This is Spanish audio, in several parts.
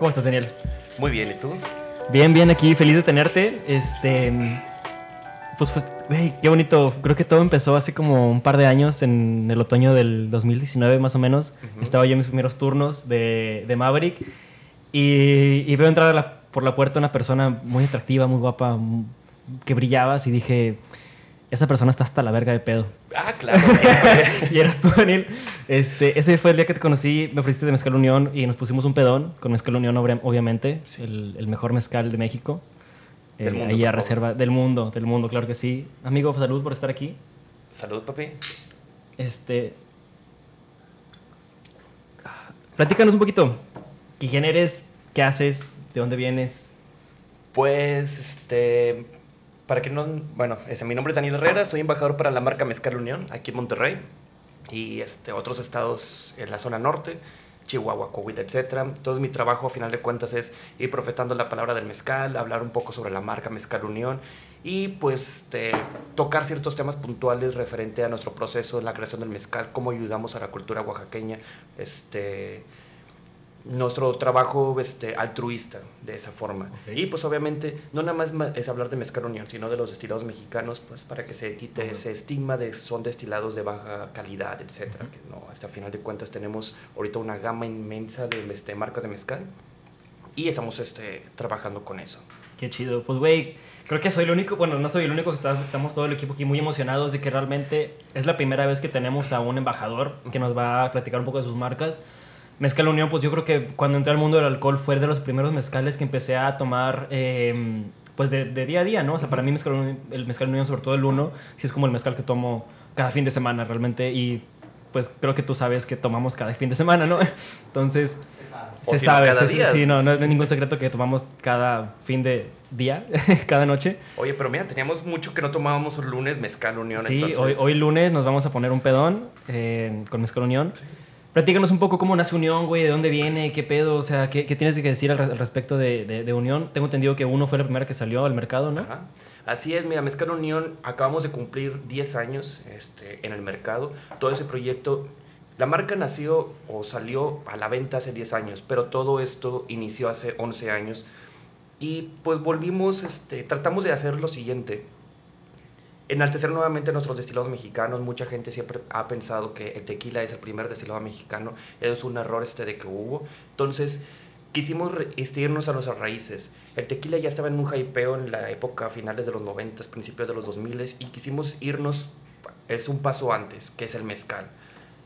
¿Cómo estás, Daniel? Muy bien, ¿y tú? Bien, bien, aquí, feliz de tenerte. Este. Pues, pues, güey, qué bonito. Creo que todo empezó hace como un par de años, en el otoño del 2019, más o menos. Estaba yo en mis primeros turnos de, de Maverick. Y, y veo entrar a la- por la puerta una persona muy atractiva, muy guapa, que brillabas. Y dije, esa persona está hasta la verga de pedo. Ah, claro, y eras tú, Daniel. Este, ese fue el día que te conocí, me ofreciste de Mezcal Unión y nos pusimos un pedón con Mezcal Unión, obviamente, el, el mejor mezcal de México. Del Eh, mundo, ahí a por favor. reserva del mundo, del mundo, claro que sí. Amigo, salud por estar aquí. Salud, papi. Este. Platícanos un poquito. ¿Quién eres? ¿Qué haces? ¿De dónde vienes? Pues, este. Para que no. Bueno, ese, mi nombre es Daniel Herrera, soy embajador para la marca Mezcal Unión, aquí en Monterrey. Y este, otros estados en la zona norte, Chihuahua, Coahuila, etc. Entonces, mi trabajo, a final de cuentas, es ir profetando la palabra del mezcal, hablar un poco sobre la marca Mezcal Unión y, pues, este, tocar ciertos temas puntuales referente a nuestro proceso la creación del mezcal, cómo ayudamos a la cultura oaxaqueña, este nuestro trabajo este, altruista de esa forma. Ok. Y pues obviamente no nada más es hablar de mezcal unión, sino de los destilados mexicanos, pues para que se quite Ujú. ese estigma de son destilados de baja calidad, etcétera, que no, hasta final de cuentas tenemos ahorita una gama inmensa de este, marcas de mezcal y estamos este, trabajando con eso. Qué chido. Pues, güey, creo que soy el único, bueno, no soy el único que está, estamos todo el equipo aquí muy emocionados de que realmente es la primera vez que tenemos a un embajador que nos va a platicar un poco de sus marcas. Mezcal Unión, pues yo creo que cuando entré al mundo del alcohol fue de los primeros mezcales que empecé a tomar, eh, pues de, de día a día, ¿no? O sea, para mí Mezcal el Mezcal Unión, sobre todo el uno, sí es como el mezcal que tomo cada fin de semana realmente y pues creo que tú sabes que tomamos cada fin de semana, ¿no? Entonces... Se si no, sabe, cada se- día. sí, no, no es ningún secreto que tomamos cada fin de día, cada noche. Oye, pero mira, teníamos mucho que no tomábamos lunes mezcal unión. Sí, entonces, hoy, hoy lunes nos vamos a poner un pedón eh, con Mezcal Unión. Platícanos un poco cómo nace Unión, güey, de dónde viene, qué pedo, o sea, qué, qué tienes que decir al, al respecto de, de- de Unión. Tengo entendido que uno fue la primera que salió al mercado, ¿no? Ajá. Así es, mira, Mezcal Unión, acabamos de cumplir 10 años este, en el mercado. Todo ese proyecto, la marca nació o salió a la venta hace 10 años, pero todo esto inició hace 11 años. Y pues volvimos, este, tratamos de hacer lo siguiente. Enaltecer nuevamente nuestros destilados mexicanos. Mucha gente siempre ha pensado que el tequila es el primer destilado mexicano. Es un error este de que hubo. Entonces, quisimos irnos a nuestras raíces. El tequila ya estaba en un hypeo en la época finales de los 90, principios de los 2000 y quisimos irnos, es un paso antes, que es el mezcal.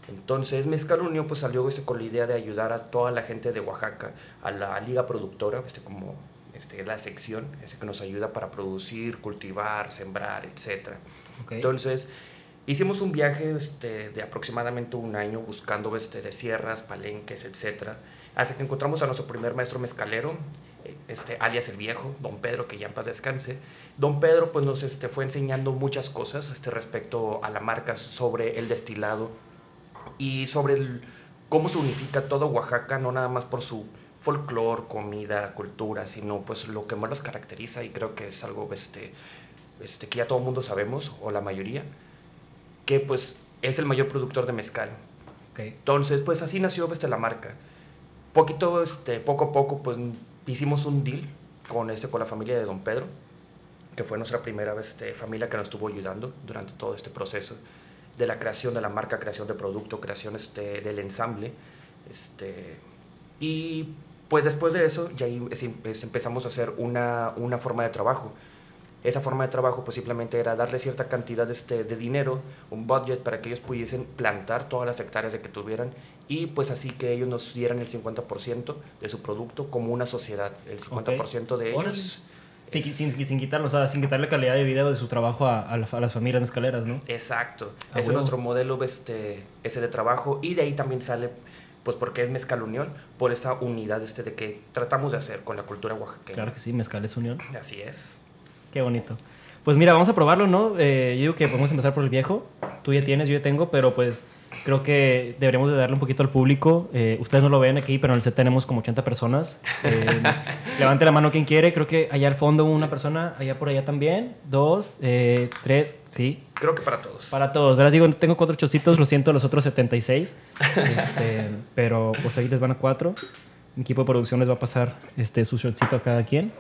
Entonces, Mezcal Unión pues salió este, con la idea de ayudar a toda la gente de Oaxaca, a la liga productora, este, como este, la sección este, que nos ayuda para producir, cultivar, sembrar, etc. Entonces, hicimos un viaje este, de aproximadamente un año buscando este, de sierras, palenques, etc. Hasta que encontramos a nuestro primer maestro mezcalero, este, alias el viejo, don Pedro, que ya en paz descanse. Don Pedro pues, nos este, fue enseñando muchas cosas este, respecto a la marca, sobre el destilado y sobre el, cómo se unifica todo Oaxaca, no nada más por su folclore, comida, cultura, sino pues lo que más los caracteriza y creo que es algo este, este, que ya todo el mundo sabemos, o la mayoría, que pues es el mayor productor de mezcal. Ok. Entonces, pues así nació este, la marca. Poquito, este, poco a poco, pues hicimos un deal con, este, con la familia de Don Pedro, que fue nuestra primera este, familia que nos estuvo ayudando durante todo este proceso de la creación de la marca, creación de producto, creación este, del ensamble. Este, y pues después de eso ya es- es- empezamos a hacer una, una forma de trabajo. Esa forma de trabajo pues simplemente era darle cierta cantidad este, de dinero, un budget para que ellos pudiesen plantar todas las hectáreas de que tuvieran y pues así que ellos nos dieran el 50% de su producto como una sociedad. El 50% de Órale. ellos. Sin, es- sin, sin quitarlo, o sea, sin quitarle calidad de vida de su trabajo a, a la- a las familias mezcaleras, ¿no? Exacto. A Ese es huevo. nuestro modelo este, ese de trabajo y de ahí también sale, pues porque es Mezcal Unión, por esa unidad este de que tratamos de hacer con la cultura oaxaqueña. Claro que sí, mezcal es unión. Así es. Qué bonito. Pues mira, vamos a probarlo, ¿no? Eh, yo digo que podemos empezar por el viejo. Tú ya tienes, yo ya tengo, pero pues creo que deberíamos de darle un poquito al público. Eh, ustedes no lo ven aquí, pero en el set tenemos como 80 personas. Eh, levante la mano quien quiere. Creo que allá al fondo una persona, allá por allá también. Dos, eh, tres, sí. Creo que para todos. Para todos. Verás, digo, tengo cuatro chocitos, lo siento, los otros 76. Este, pero pues ahí les van a cuatro. Mi equipo de producción les va a pasar este, su shotcito a cada quien.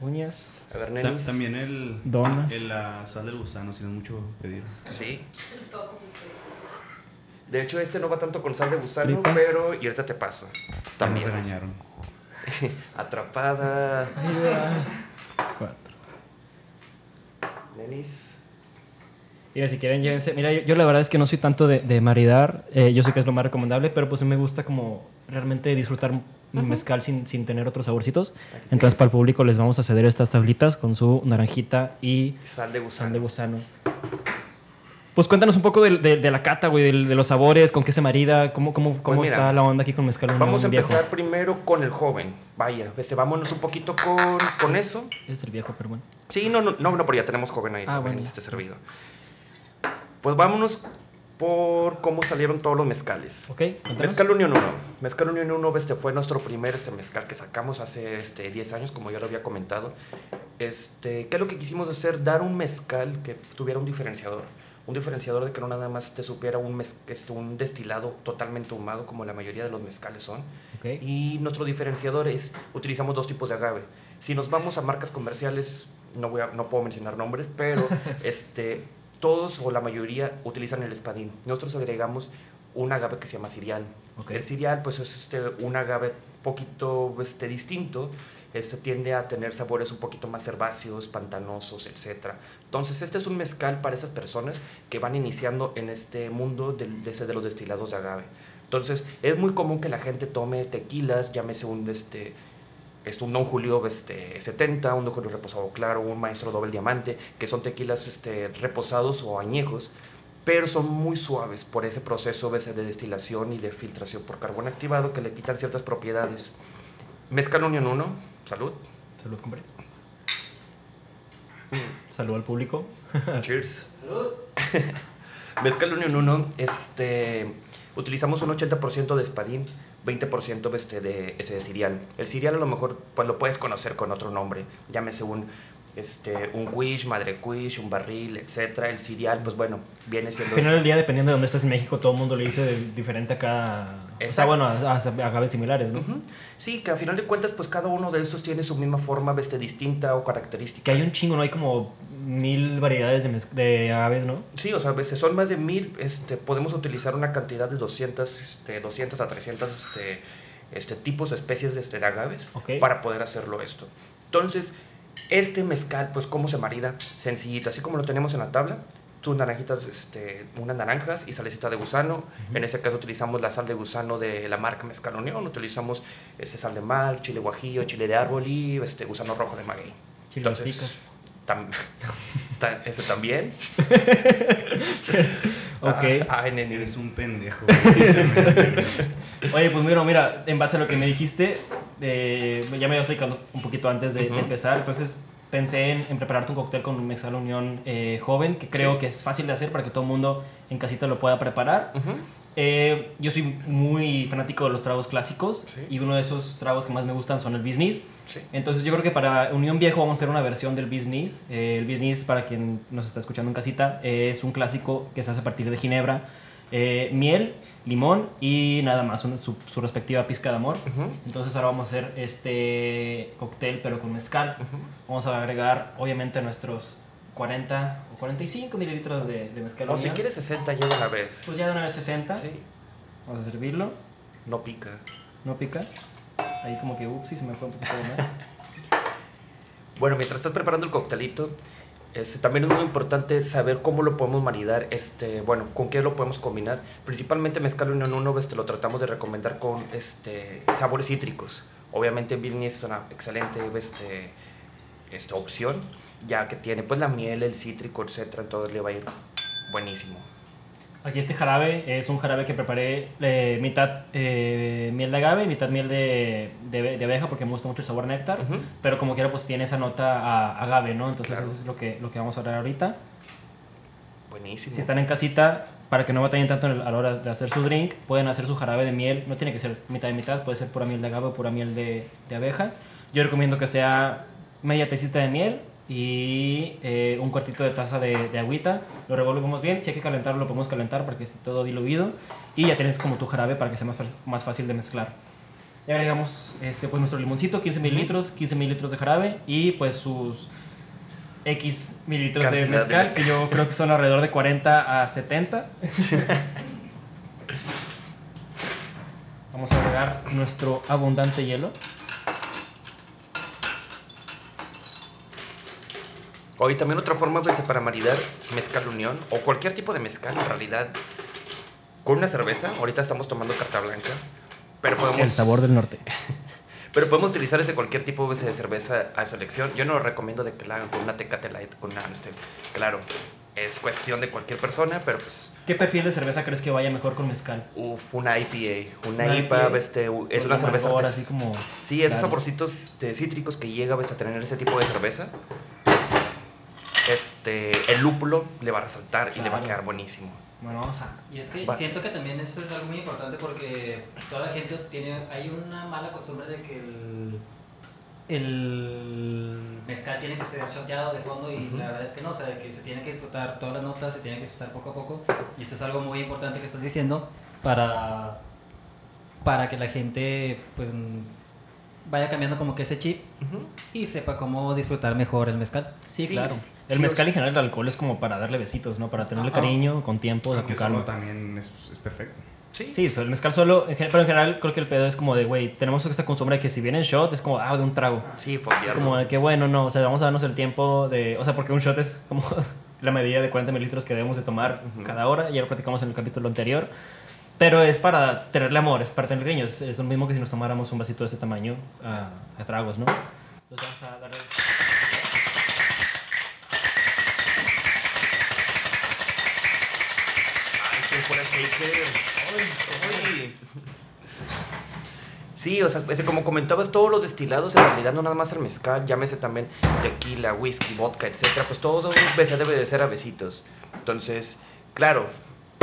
Uñas. A ver, Ta-. También el, Donas. el la sal del gusano, si no es mucho pedir. Sí. De hecho, este no va tanto con sal de gusano, Tripas. pero... Y ahorita te paso. También. regañaron. Atrapada. Cuatro. Nenis. Mira, si quieren, llévense. Mira, yo, yo la verdad es que no soy tanto de, de maridar. eh, yo sé que es lo más recomendable, pero pues sí me gusta como realmente disfrutar mi mezcal sin, sin tener otros saborcitos. Entonces, para el público les vamos a ceder estas tablitas con su naranjita y Sal de sal de gusano. Pues cuéntanos un poco de, de- de la cata, güey, de, de los sabores, con qué se marida, cómo, cómo, cómo Pues mira, está la onda aquí con mezcal Vamos a viejo. empezar primero con el joven. Vaya, este, vámonos un poquito con, con eso. Es el viejo, pero bueno. Sí, no, no, no, no, pero ya tenemos joven ahí Ah, también bueno. este servido. Pues vámonos por cómo salieron todos los mezcales. Ok, cuéntanos. Mezcal Unión 1. Mezcal Unión 1 este, fue nuestro primer este, mezcal que sacamos hace este, 10 años, como ya lo había comentado. Este, ¿Qué es lo que quisimos hacer? Dar un mezcal que tuviera un diferenciador. Un diferenciador de que no nada más te supiera un, mez- este, un destilado totalmente ahumado, como la mayoría de los mezcales son. Y nuestro diferenciador es, utilizamos dos tipos de agave. Si nos vamos a marcas comerciales, no, voy a- no puedo mencionar nombres, pero este, todos o la mayoría utilizan el espadín. Nosotros agregamos un agave que se llama cirial. Ok. El cirial pues es este, un agave poquito este, distinto. Este tiende a tener sabores un poquito más herbáceos, pantanosos, etc. Entonces, este es un mezcal para esas personas que van iniciando en este mundo de, de los destilados de agave. Entonces, es muy común que la gente tome tequilas, llámese un, este, este, un Don Julio este, 70, un Don Julio reposado claro, un Maestro Doble Diamante, que son tequilas este, reposados o añejos, pero son muy suaves por ese proceso de destilación y de filtración por carbón activado que le quitan ciertas propiedades. Mezcal Unión 1, salud. Salud, compadre. Salud al público. Cheers. Mezcal Unión 1, este, utilizamos un 80% de espadín, 20% este, de ese de cereal. El cereal a lo mejor pues, lo puedes conocer con otro nombre, llámese un, este, un quiche, madre quiche, un barril, etc. El cereal, pues bueno, viene siendo... Al final del día, dependiendo de dónde estás en México, todo el mundo le dice diferente a cada. Sea, Exacto. bueno, a, similares, ¿no? Sí, que a final de cuentas, pues cada uno de estos tiene su misma forma este, distinta o característica. Que hay un chingo, ¿no? Hay como mil variedades de, de agaves, ¿no? Sí, o sea, a veces son más de mil, este, podemos utilizar una cantidad de 200, este, 200 a 300 este, este, tipos, especies de, este, de agaves para poder hacerlo esto. Entonces, este mezcal, pues, ¿cómo se marida? Sencillito, así como lo tenemos en la tabla, tus naranjitas, este, unas naranjas y salecita de gusano. En ese caso utilizamos la sal de gusano de la marca Mezcal Unión, utilizamos ese sal de mar, chile guajillo, chile de árbol y este gusano rojo de maguey. Chile picas. tam- ta- ese también. Ok. Ah, ay, nene. Eres un pendejo. Oye, pues mira, mira, en base a lo que me dijiste, eh, ya me iba explicando un poquito antes de, de empezar, entonces pensé en, en prepararte un cóctel con un Mexal Unión eh, joven, que creo Sí. que es fácil de hacer para que todo el mundo en casita lo pueda preparar. Ujú. Eh, yo soy muy fanático de los tragos clásicos Sí. y uno de esos tragos que más me gustan son el business. Sí. Entonces yo creo que para Unión Viejo vamos a hacer una versión del business. Eh, el business, para quien nos está escuchando en casita, es un clásico que se hace a partir de ginebra, eh, miel, limón y nada más, una- su, su respectiva pizca de amor. Ujú. Entonces ahora vamos a hacer este cóctel pero con mezcal. Ujú. Vamos a agregar obviamente nuestros 40 o 45 mililitros de, de mezcal. O si Unión. quieres 60 ya de una vez. Pues ya de una vez 60. Sí, Vamos a servirlo. no pica. No pica. Ahí como que, ups, se me fue un poquito de más. Bueno, mientras estás preparando el coctelito, este, también es muy importante saber cómo lo podemos maridar, este, bueno, con qué lo podemos combinar. Principalmente Mezcal Unión 1 este, lo tratamos de recomendar con este, sabores cítricos. Obviamente Business es una excelente este, esta opción, ya que tiene pues la miel, el cítrico, etcétera, entonces le va a ir buenísimo. Aquí este jarabe es un jarabe que preparé eh, mitad eh, miel de agave y mitad miel de, de, de abeja porque me gusta mucho el sabor néctar. Ujú. Pero como quiera, pues tiene esa nota a agave, ¿no? Entonces Claro. eso es lo que, lo que vamos a hablar ahorita. Buenísimo. Si están en casita, para que no batallen tanto a la hora de hacer su drink, pueden hacer su jarabe de miel. No tiene que ser mitad y mitad, puede ser pura miel de agave o pura miel de, de abeja. Yo recomiendo que sea media tacita de miel, y eh, un cuartito de taza de, de agüita. Lo revolvemos bien. Si hay que calentarlo, lo podemos calentar para que esté todo diluido. Y ya tienes como tu jarabe para que sea más, más fácil de mezclar. Y agregamos este, pues, nuestro limoncito, 15 mililitros, 15 mililitros de jarabe y pues sus X mililitros de Cantidad de mezcal, mezcal. que yo creo que son alrededor de 40 a 70. Vamos a agregar nuestro abundante hielo. Hoy también otra forma pues, para maridar mezcal unión o cualquier tipo de mezcal en realidad con una cerveza. Ahorita estamos tomando carta blanca, pero podemos El sabor del norte. pero podemos utilizar ese cualquier tipo de cerveza a su elección. Yo no lo recomiendo de que la hagan con una Tecate Light, con una Amstel. Claro, es cuestión de cualquier persona, pero pues ¿Qué perfil de cerveza crees que vaya mejor con mezcal? Uf, una IPA, una, Una IPA, IPA, este, es una cerveza amargor, artes- así como... Sí, esos claro. saborcitos este, cítricos que llega ves, a tener ese tipo de cerveza. Este, el lúpulo le va a resaltar y le va a quedar buenísimo. Bueno, vamos a... Y es que Va. siento que también eso es algo muy importante porque toda la gente tiene, hay una mala costumbre de que el, el mezcal tiene que ser choteado de fondo y la verdad es que no, o sea, de que se tiene que disfrutar todas las notas, se tiene que disfrutar poco a poco y esto es algo muy importante que estás diciendo para, para que la gente pues vaya cambiando como que ese chip y sepa cómo disfrutar mejor el mezcal. Sí, Sí, claro. El sí, mezcal en general, el alcohol es como para darle besitos, ¿no? Para tenerle cariño, con tiempo, Aunque con calma. solo también es, es perfecto. Sí, Sí, el mezcal solo, pero en general creo que el pedo es como de, güey, tenemos esta costumbre de que si viene en shot es como, ah, de un trago. sí, Es fondearlo. como de que, bueno, no, o sea, vamos a darnos el tiempo de, o sea, porque un shot es como la medida de 40 mililitros que debemos de tomar cada hora, ya lo platicamos en el capítulo anterior, pero es para tenerle amor, es para tener cariño, es, es lo mismo que si nos tomáramos un vasito de este tamaño a, tragos, ¿no? Entonces vamos a darle... Ay, fuera shaker. Ay. Sí, o sea, ese, como comentabas, todos los destilados, en realidad no nada más el mezcal, llámese también tequila, whisky, vodka, etcétera, pues todo se debe de ser a besitos. Entonces, claro,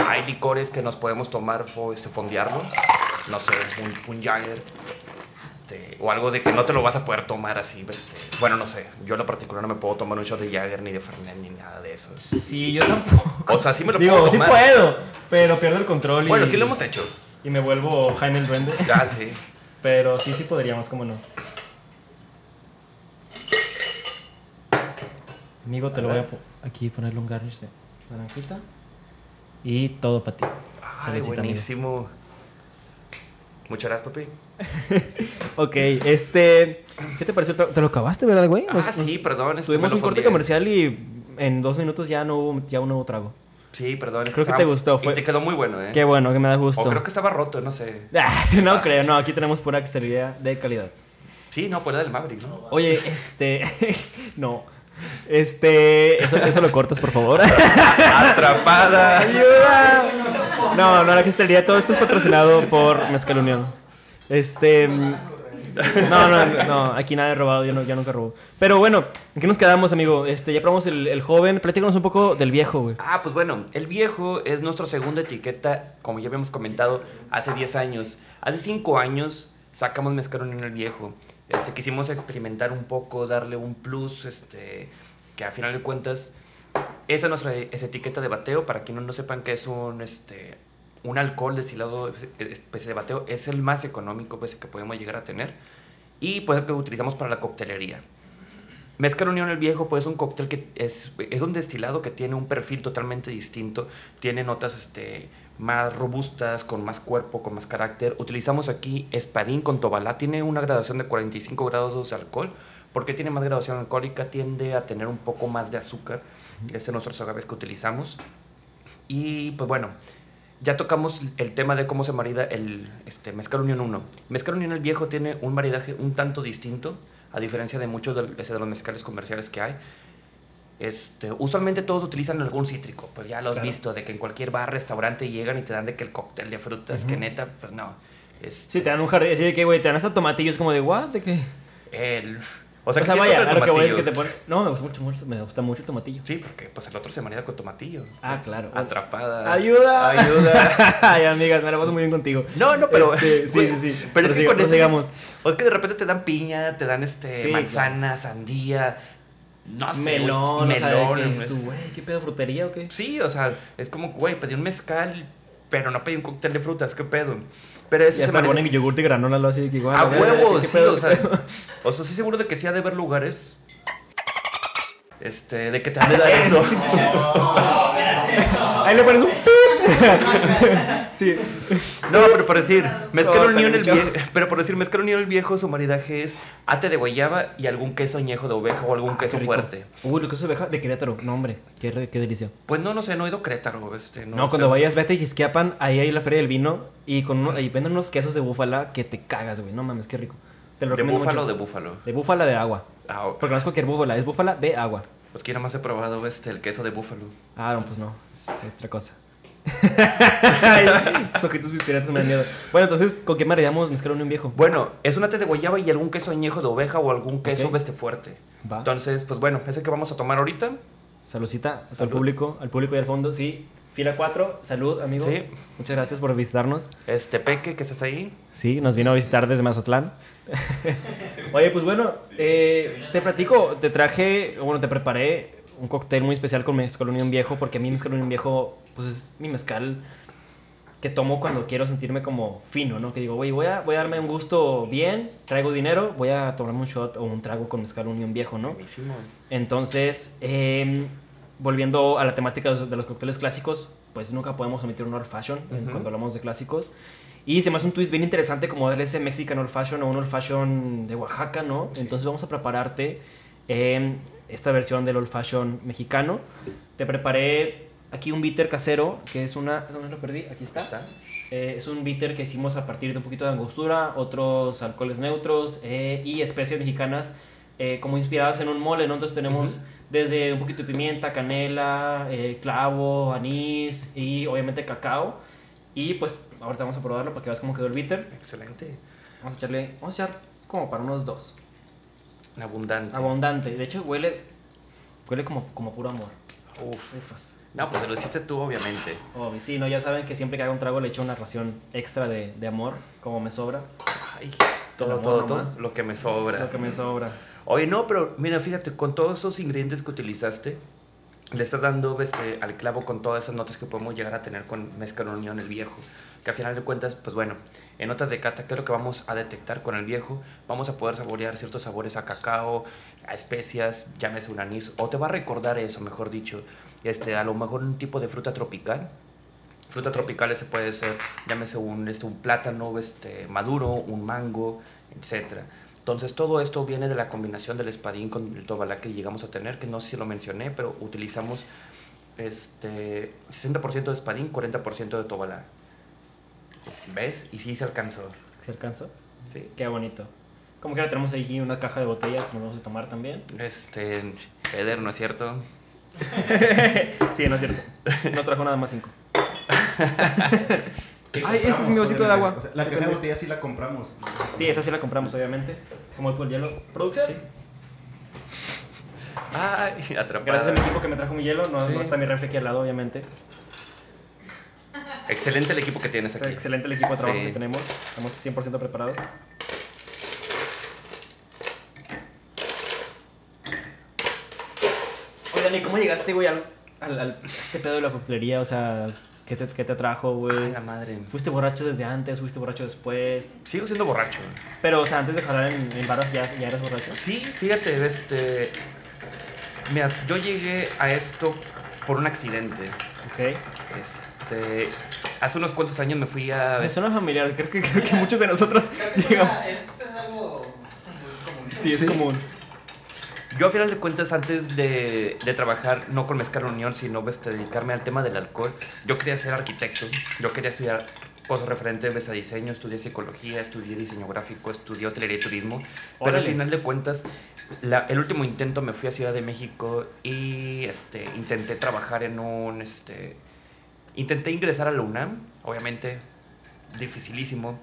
hay licores que nos podemos tomar, este, fondearlo, no sé, un, un Jagger, este, o algo de que no te lo vas a poder tomar así, este, bueno, no sé, yo en lo particular no me puedo tomar un shot de Jagger, ni de Fernet, ni nada de eso. Sí, yo tampoco. O sea, sí me lo Digo, puedo sí tomar. puedo, pero pierdo el control y, Bueno, sí lo hemos hecho. y me vuelvo Jaime el Duende. Ya, sí. Pero sí, sí podríamos, cómo no. Amigo, te lo voy a po- aquí ponerle un garnish de naranjita. Y todo para ti. Ay, amigo. buenísimo. Muchas gracias, papi. Ok, este. ¿Qué te pareció? ¿Te lo acabaste, verdad, güey? Ah, sí, perdón. Tuvimos un corte comercial y en dos minutos ya no hubo, ya no hubo trago. Sí, perdón. Creo que te gustó, Y fue- te quedó muy bueno, ¿eh? Qué bueno, que me da gusto. O creo que estaba roto, no sé. Ah, no creo, no, aquí tenemos pura quesería de calidad. Sí, no, pues era del Maverick, ¿no? Oye, este. no. Este. Eso, eso lo cortas, por favor. ¡Atrapada! ¡Ayuda! No, no, la quesería, todo esto es patrocinado por Mezcal Unión. Este. No, no, no, aquí nada he robado, yo, no, yo nunca robo. Pero bueno, ¿en qué nos quedamos, amigo? Este, ya probamos el, el joven. Platícanos un poco del viejo, güey. Ah, pues bueno, el viejo es nuestra segunda etiqueta, como ya habíamos comentado, hace 10 años. Hace 5 años sacamos Mezcal en el viejo. Este, quisimos experimentar un poco, darle un plus, este, que a final de cuentas, esa es nuestra esa etiqueta de bateo. Para quienes no sepan que es un, este, un alcohol destilado especie de bateo, es el más económico pues, que podemos llegar a tener. Y pues que utilizamos para la coctelería. Mezcal Unión el Viejo, pues es un cóctel que es, es un destilado que tiene un perfil totalmente distinto. Tiene notas este, más robustas, con más cuerpo, con más carácter. Utilizamos aquí espadín con tobalá. Tiene una gradación de 45 grados de alcohol. ¿Por qué tiene más gradación alcohólica? Tiende a tener un poco más de azúcar. Este es nuestros agaves que utilizamos. Y pues bueno, ya tocamos el tema de cómo se marida el este, Mezcal Unión 1. Mezcal Unión el Viejo tiene un maridaje un tanto distinto, a diferencia de muchos de, ese de los mezcales comerciales que hay. Este, usualmente todos utilizan algún cítrico, pues ya lo has Claro. visto, de que en cualquier bar, restaurante llegan y te dan de que el cóctel de frutas, que neta, pues no. Es Sí, te dan un jardín, así de que, güey, te dan hasta tomatillo, es como de, ¿what? ¿De qué? el... O O sea, sea, que vaya, lo que voy es que te ponen... No, me gusta mucho, me gusta mucho el tomatillo. Sí, porque pues el otro se marida con tomatillo. Ah, claro. Atrapada. ¡Ayuda! Ayuda. Ay, amigas, me la paso muy bien contigo. No, no, pero. Este, sí, sí, sí. Pero es que con ese-. O es que de repente te dan piña, te dan este Sí, manzana, sandía. No sé, güey, melón, o sea, melón, es- dices tú, güey, ¿qué pedo, frutería o qué? Sí, o sea, es como, güey, pedí un mezcal, pero no pedí un cóctel de frutas, ¿qué pedo? Pero ese se yogur de granola, lo así de que igual. A huevo, ¿qué- qué sí, pedo, o qué sea, o sea, sí seguro de que sí ha de haber lugares, este, de que te han de dar eso. Ahí le pones un... sí. No, pero por decir, mezcal unión el viejo, pero por decir, mezcal unión el viejo, su maridaje es ate de guayaba y algún queso añejo de oveja o algún queso Ah, rico. fuerte. Uy, lo que es oveja de Querétaro. No, hombre, qué, re- qué delicia. Pues no, no sé, no he ido a Querétaro, este, no, No, sé. cuando vayas, vete a Ixquiapan, ahí hay la feria del vino y con uno, ahí venden unos quesos de búfala que te cagas, güey. No mames, qué rico. Te lo ¿De recomiendo búfalo o mucho. de búfalo? De búfala de agua. Ah, Porque no es cualquier búfala, es búfala de agua. pues que nada más he probado este, el queso de búfalo. Ah, no, pues no. Es otra cosa. Ay, Esos ojitos piratas me dan miedo. Bueno, entonces, ¿con qué maridamos mezcal unión viejo? Bueno, es un ate de guayaba y algún queso añejo de oveja o algún queso Ok. este fuerte. Va. Entonces, pues bueno, ese que vamos a tomar ahorita. Saludcita Salud. público, al público y al fondo. Sí, fila 4, salud, amigo. Sí. Muchas gracias por visitarnos. Este Peque, que estás ahí. Sí, nos vino a visitar desde Mazatlán. Oye, pues bueno, eh, te platico, te traje, bueno, te preparé un cóctel muy especial con mezcal unión viejo, porque a mí mezcal unión viejo, pues es mi mezcal que tomo cuando quiero sentirme como fino, ¿no? Que digo, güey, voy a, voy a darme un gusto bien, traigo dinero, voy a tomarme un shot o un trago con mezcal unión viejo, ¿no? Buenísimo. Entonces, eh, volviendo a la temática de los, de los cócteles clásicos, pues nunca podemos omitir un old fashion eh, cuando hablamos de clásicos. Y se me hace un twist bien interesante como darle ese Mexican old fashion o un old fashion de Oaxaca, ¿no? Sí. Entonces vamos a prepararte eh, esta versión del old fashion mexicano. Te preparé aquí un bitter casero, que es una... ¿Dónde lo perdí? Aquí está. ¿Está? Eh, es un bitter que hicimos a partir de un poquito de angostura, otros alcoholes neutros eh, y especias mexicanas eh, como inspiradas en un mole, ¿no? Entonces tenemos Ujú. desde un poquito de pimienta, canela, eh, clavo, anís y obviamente cacao. Y pues ahorita vamos a probarlo para que veas cómo quedó el bitter. Excelente. Vamos a echarle, vamos a echar como para unos dos. Abundante. Abundante. De hecho huele, huele como, como puro amor. Uf. Ufas. No, pues lo hiciste tú, obviamente. Obvio, sí, no, ya saben que siempre que haga un trago le echo una ración extra de, de amor, como me sobra. Ay, todo, todo, todo. Lo que me sobra. Lo que me sobra. Oye, no, pero mira, fíjate, con todos esos ingredientes que utilizaste, le estás dando este, al clavo con todas esas notas que podemos llegar a tener con Mezcal Unión el viejo. Que al final de cuentas, pues bueno, en notas de cata, ¿qué es lo que vamos a detectar con el viejo? Vamos a poder saborear ciertos sabores a cacao, a especias, llámese un anís, o te va a recordar eso, mejor dicho, este, a lo mejor un tipo de fruta tropical. Fruta tropical ese puede ser, llámese un, este, un plátano este, maduro, un mango, etcétera. Entonces todo esto viene de la combinación del espadín con el tobalá que llegamos a tener, que no sé si lo mencioné, pero utilizamos este 60% de espadín, 40% de tobalá. ¿Ves? Y sí se alcanzó. ¿Se alcanzó? Sí. Qué bonito. Como que ahora tenemos ahí una caja de botellas que nos vamos a tomar también. Este, Eder, ¿no es cierto? Sí, no es cierto. No trajo nada más cinco. Ay, este es mi vasito de agua. O sea, la caja de botella sí la compramos. Sí, esa sí la compramos, obviamente. Como el hielo. ¿Producción? Sí. Ay, atrapada. Gracias a mi equipo que me trajo mi hielo. No, Sí. no está mi refri aquí al lado, obviamente. Excelente el equipo que tienes Es aquí. excelente el equipo de trabajo Sí. que tenemos. Estamos 100% preparados. Oye, ¿cómo llegaste, güey, al, al, al- a este pedo de la coctelería? O sea, ¿qué te, qué te atrajo, Ay, güey? la madre. ¿Fuiste borracho desde antes? ¿Fuiste borracho después? Sigo siendo borracho. Pero, o sea, antes de jalar en, en baras ya, ya eras borracho. Sí, fíjate, este. Mira, yo llegué a esto por un accidente. Ok. Este. Hace unos cuantos años me fui a. Me suena familiar. Creo que, creo que muchos de nosotros llegamos. Es, es algo muy común. Sí, es Sí. común. Yo, a final de cuentas, antes de, de trabajar, no con Mezcal Unión, sino este, dedicarme al tema del alcohol, yo quería ser arquitecto. Yo quería estudiar cosas referentes a diseño, estudié psicología, estudié diseño gráfico, estudié hotelería y turismo. Pero al Órale. final de cuentas, la- el último intento me fui a Ciudad de México y este, intenté trabajar en un... Este, intenté ingresar a la UNAM, obviamente, dificilísimo.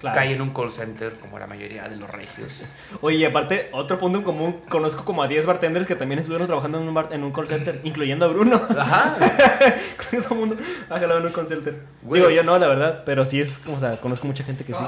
Claro. Caí en un call center, como la mayoría de los regios. Oye, aparte, otro punto en común, conozco como a 10 bartenders que también estuvieron trabajando en un, bar- en un call center, incluyendo a Bruno. Ajá. Creo que todo el mundo ha jalado en un call center. Güey. Digo, yo no, la verdad, pero sí es, o sea, conozco mucha gente que sí.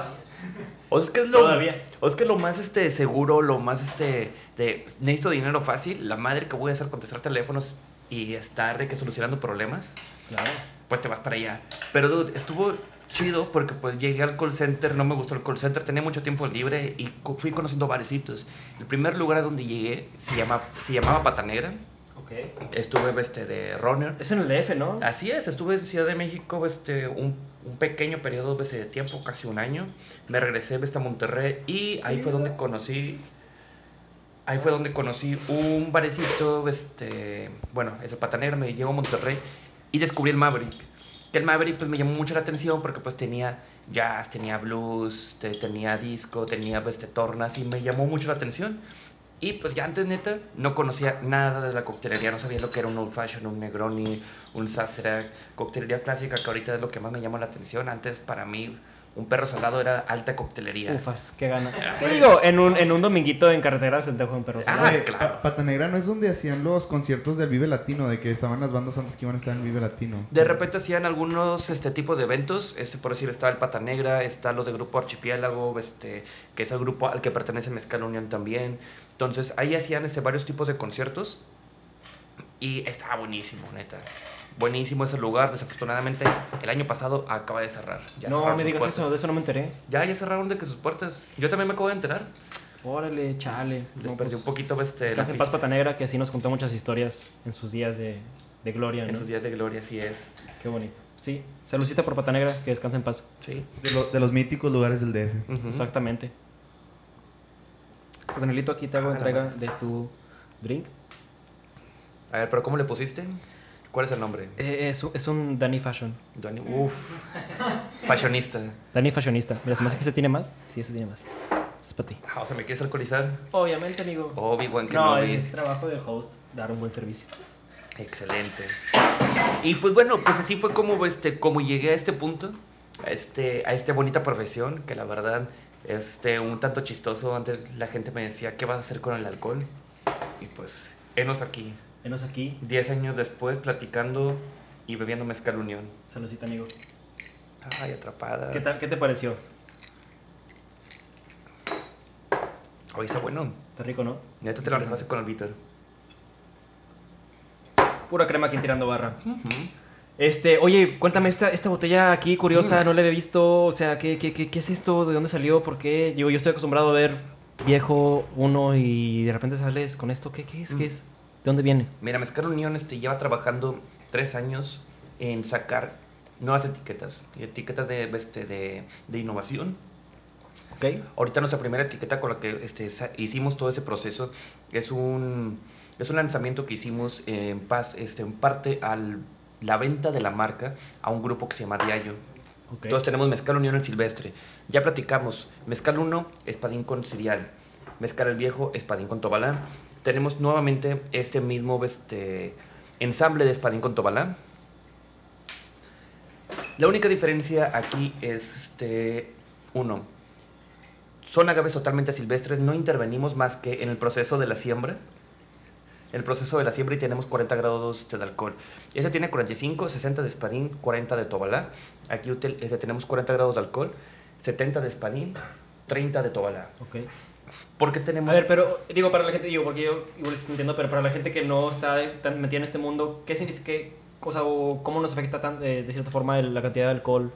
O es que es lo, Todavía. o es que lo más este, seguro, lo más este, de necesito dinero fácil, la madre que voy a hacer contestar teléfonos y estar de que solucionando problemas, Claro. pues te vas para allá. Pero dude, estuvo chido porque pues llegué al call center, no me gustó el call center, tenía mucho tiempo libre y co- fui conociendo barecitos. El primer lugar donde llegué se, llama, se llamaba Pata Negra. Ok. Estuve este, de runner. Es en el DF, ¿no? Así es, estuve en Ciudad de México este, un, un pequeño periodo este, de tiempo, casi un año. Me regresé a Monterrey y ahí fue donde conocí. Ahí fue donde conocí un barecito, este, bueno, ese pata negra, me llevó a Monterrey y descubrí el Maverick. Que el Maverick pues me llamó mucho la atención porque pues tenía jazz, tenía blues, te- tenía disco, tenía este, tornas y me llamó mucho la atención. Y pues ya antes, neta, no conocía nada de la coctelería, no sabía lo que era un Old Fashion, un Negroni, un Sazerac, coctelería clásica, que ahorita es lo que más me llama la atención. Antes, para mí, un perro salado era alta coctelería. Ufas, qué gana. Te digo, en un, en un dominguito en carretera se antoja un perro. Ah, Oye, claro. Pa- Pata Negra no es donde hacían los conciertos del Vive Latino, de que estaban las bandas antes que iban a estar en Vive Latino. De repente hacían algunos este, tipos de eventos, este, por decir, estaba el Pata Negra, está los de Grupo Archipiélago, este, que es el grupo al que pertenece Mezcal Unión también. Entonces, ahí hacían este, varios tipos de conciertos y estaba buenísimo, neta. Buenísimo ese lugar, desafortunadamente el año pasado acaba de cerrar. Ya no me digas puertas. eso, de eso no me enteré. Ya, ya cerraron de que sus puertas. Yo también me acabo de enterar. Órale, chale. Les No, perdí pues, un poquito este, la Descansa en paz. Pata Negra, que así nos contó muchas historias en sus días de, de gloria, ¿no? En sus días de gloria, así es. Qué bonito. Sí, saludcita por Pata Negra, que descansa en paz. Sí. De, lo- de los míticos lugares del DF. Exactamente. Pues Anelito, aquí te hago Ah, entrega de tu drink. A ver, pero ¿cómo le pusiste? ¿Cuál es el nombre? Eh, es, un- es un Danny Fashion. Dani- Uf. Fashionista. Danny Fashionista. Mira, se me hace que se tiene más. Sí, ese tiene más. Es para ti. Ah, o sea, ¿me quieres alcoholizar? Obviamente, amigo. Obi-Wan no, Kenobi. es trabajo del host dar un buen servicio. Excelente. Y pues bueno, pues así fue como, este, como llegué a este punto, a, este, a esta bonita profesión, que la verdad, este, un tanto chistoso. Antes la gente me decía, ¿qué vas a hacer con el alcohol? Y pues, enos aquí, Venos aquí. 10 años después, platicando y bebiendo mezcal unión. Saludcita, amigo. Ay, atrapada. ¿Qué, tal, ¿Qué te pareció? Oye, está bueno. Está rico, ¿no? Neta te lo rifaste con el bitter. Pura crema aquí tirando barra. Este, oye, cuéntame, esta, esta botella aquí curiosa, no la había visto. O sea, ¿qué, qué, qué, qué es esto? ¿De dónde salió? ¿Por qué? Digo, yo estoy acostumbrado a ver viejo uno y de repente sales con esto. ¿Qué, qué es? ¿Qué es? ¿De dónde viene? Mira, Mezcal Unión este, lleva trabajando tres años en sacar nuevas etiquetas, etiquetas de, este, de, de innovación. ¿Ok? Ahorita nuestra primera etiqueta con la que este, hicimos todo ese proceso es un, es un lanzamiento que hicimos en, paz, este, en parte a la venta de la marca a un grupo que se llama Diallo. Ok. Entonces tenemos Mezcal Unión el Silvestre. Ya platicamos. Mezcal 1, espadín con cereal. Mezcal el Viejo, espadín con tobalá. Tenemos nuevamente este mismo este, ensamble de espadín con tobalá. La única diferencia aquí es, este, uno, son agaves totalmente silvestres, no intervenimos más que en el proceso de la siembra. El proceso de la siembra y tenemos 40 grados de alcohol. Este tiene 45, 60 de espadín, 40 de tobalá. Aquí este, tenemos 40 grados de alcohol, 70 de espadín, 30 de tobalá. Ok. ¿Por qué tenemos...? A ver, pero digo para la gente, digo, porque yo igual estoy entiendo, pero para la gente que no está tan metida en este mundo, ¿qué significa, o sea, o cómo nos afecta tan, eh, de cierta forma el- la cantidad de alcohol?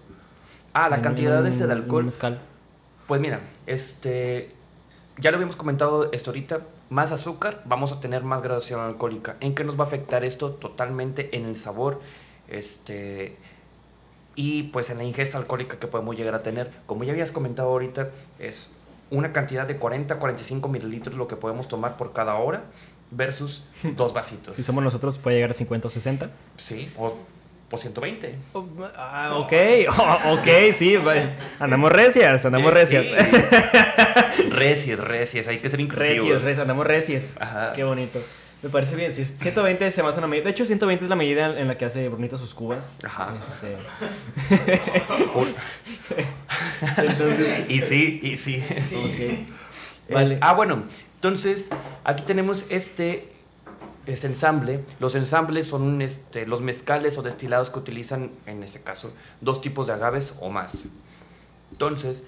ah, la en- cantidad en de, de alcohol. mezcal? Pues mira, este, ya lo habíamos comentado esto ahorita, más azúcar, vamos a tener más graduación alcohólica. ¿En qué nos va a afectar esto? Totalmente en el sabor, este, y pues en la ingesta alcohólica que podemos llegar a tener. Como ya habías comentado ahorita, es una cantidad de 40 45 mililitros lo que podemos tomar por cada hora versus dos vasitos. Si somos nosotros, puede llegar a 50 o 60. Sí, o, o 120. Oh, ah, ok, Oh, ok, sí, pues, andamos recias, andamos Eh, recias. sí. recias, recias, hay que ser inclusivos. Recias, recias, andamos recias. Ajá. Qué bonito. Me parece bien. Si es 120 se me hace una medida. De hecho, 120 es la medida en la que hace Brunito sus cubas. Ajá. Este, entonces, Y sí, y sí. ok. Es- Vale. ah, bueno, entonces aquí tenemos este, este ensamble. Los ensambles son este, los mezcales o destilados que utilizan, en este caso, dos tipos de agaves o más. Entonces,